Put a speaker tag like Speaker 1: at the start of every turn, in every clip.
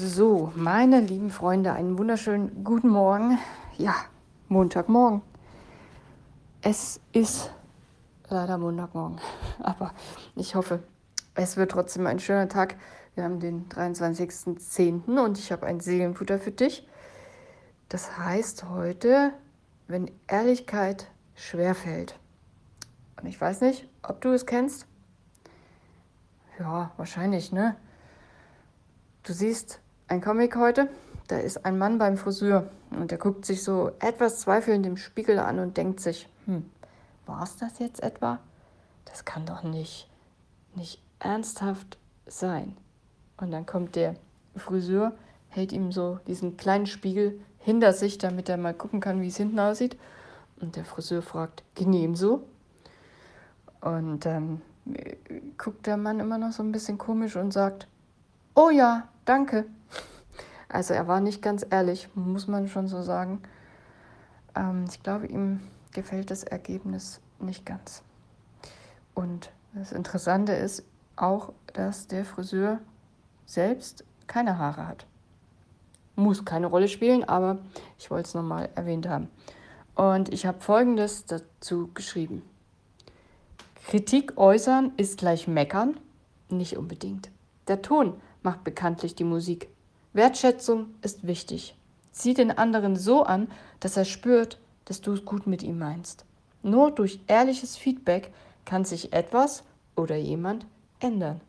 Speaker 1: So, meine lieben Freunde, einen wunderschönen guten Morgen. Ja, Montagmorgen. Es ist leider Montagmorgen, aber ich hoffe, es wird trotzdem ein schöner Tag. Wir haben den 23.10. und ich habe ein Seelenfutter für dich. Das heißt heute, wenn Ehrlichkeit schwerfällt. Und ich weiß nicht, ob du es kennst. Ja, wahrscheinlich, ne? Du siehst ein Comic heute, da ist ein Mann beim Friseur und der guckt sich so etwas zweifelnd im Spiegel an und denkt sich, hm, war es das jetzt etwa? Das kann doch nicht, nicht ernsthaft sein. Und dann kommt der Friseur, hält ihm so diesen kleinen Spiegel hinter sich, damit er mal gucken kann, wie es hinten aussieht. Und der Friseur fragt, genehm so? Und dann äh, guckt der Mann immer noch so ein bisschen komisch und sagt, oh ja, danke. Also er war nicht ganz ehrlich, muss man schon so sagen. Ähm, ich glaube, ihm gefällt das Ergebnis nicht ganz. Und das Interessante ist auch, dass der Friseur selbst keine Haare hat. Muss keine Rolle spielen, aber ich wollte es nochmal erwähnt haben. Und ich habe Folgendes dazu geschrieben. Kritik äußern ist gleich meckern? Nicht unbedingt. Der Ton macht bekanntlich die Musik. Wertschätzung ist wichtig. Zieh den anderen so an, dass er spürt, dass du es gut mit ihm meinst. Nur durch ehrliches Feedback kann sich etwas oder jemand ändern.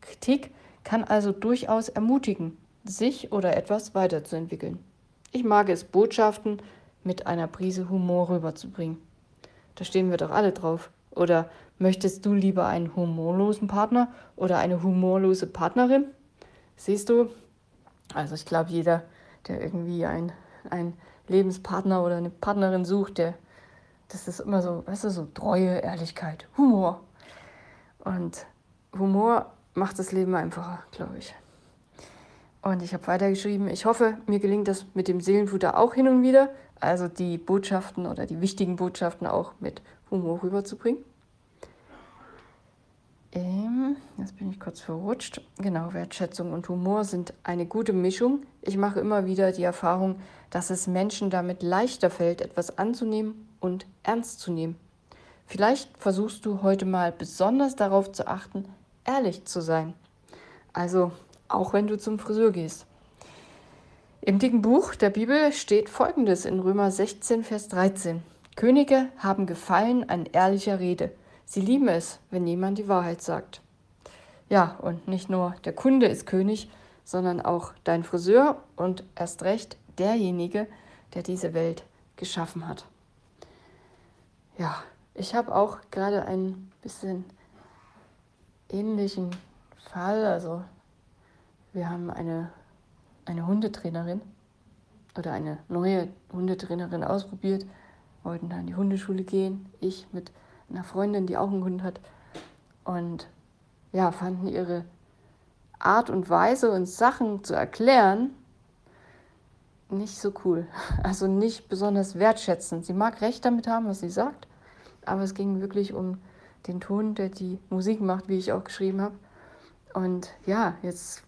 Speaker 1: Kritik kann also durchaus ermutigen, sich oder etwas weiterzuentwickeln. Ich mag es, Botschaften mit einer Prise Humor rüberzubringen. Da stehen wir doch alle drauf. Oder möchtest du lieber einen humorlosen Partner oder eine humorlose Partnerin? Siehst du, also ich glaube, jeder, der irgendwie einen Lebenspartner oder eine Partnerin sucht, der, das ist immer so, weißt du, so Treue, Ehrlichkeit, Humor. Und Humor macht das Leben einfacher, glaube ich. Und ich habe weitergeschrieben, ich hoffe, mir gelingt das mit dem Seelenfutter auch hin und wieder, also die Botschaften oder die wichtigen Botschaften auch mit Humor rüberzubringen. Ähm, jetzt bin ich kurz verrutscht. Genau, Wertschätzung und Humor sind eine gute Mischung. Ich mache immer wieder die Erfahrung, dass es Menschen damit leichter fällt, etwas anzunehmen und ernst zu nehmen. Vielleicht versuchst du heute mal besonders darauf zu achten, ehrlich zu sein. Also auch wenn du zum Friseur gehst. Im dicken Buch der Bibel steht folgendes in Römer 16, Vers 13. Könige haben Gefallen an ehrlicher Rede. Sie lieben es, wenn jemand die Wahrheit sagt. Ja, und nicht nur der Kunde ist König, sondern auch dein Friseur und erst recht derjenige, der diese Welt geschaffen hat. Ja, ich habe auch gerade ein bisschen ähnlichen Fall. Also wir haben eine, eine Hundetrainerin oder eine neue Hundetrainerin ausprobiert, wollten dann in die Hundeschule gehen. Ich mit einer Freundin, die auch einen Hund hat. Und ja, fanden ihre Art und Weise, uns Sachen zu erklären, nicht so cool. Also nicht besonders wertschätzend. Sie mag recht damit haben, was sie sagt, aber es ging wirklich um den Ton, der die Musik macht, wie ich auch geschrieben habe. Und ja, jetzt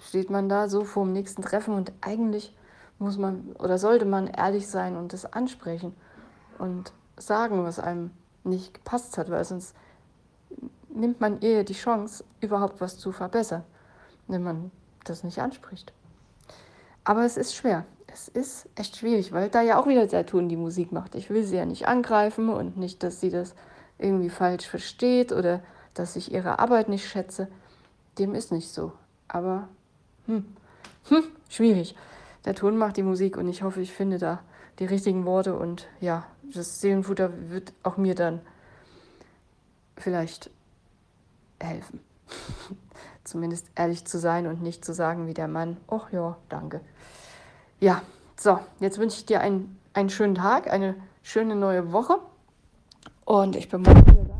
Speaker 1: steht man da so vor dem nächsten Treffen und eigentlich muss man oder sollte man ehrlich sein und das ansprechen und sagen, was einem nicht gepasst hat, weil sonst nimmt man eher die Chance, überhaupt was zu verbessern, wenn man das nicht anspricht. Aber es ist schwer. Es ist echt schwierig, weil da ja auch wieder der Ton die Musik macht. Ich will sie ja nicht angreifen und nicht, dass sie das irgendwie falsch versteht oder dass ich ihre Arbeit nicht schätze. Dem ist nicht so. Aber hm, hm, schwierig. Der Ton macht die Musik und ich hoffe, ich finde da die richtigen Worte und ja, das Seelenfutter wird auch mir dann vielleicht helfen. Zumindest ehrlich zu sein und nicht zu sagen wie der Mann, ach ja, danke. Ja, so, jetzt wünsche ich dir einen, einen schönen Tag, eine schöne neue Woche und ich bin morgen wieder.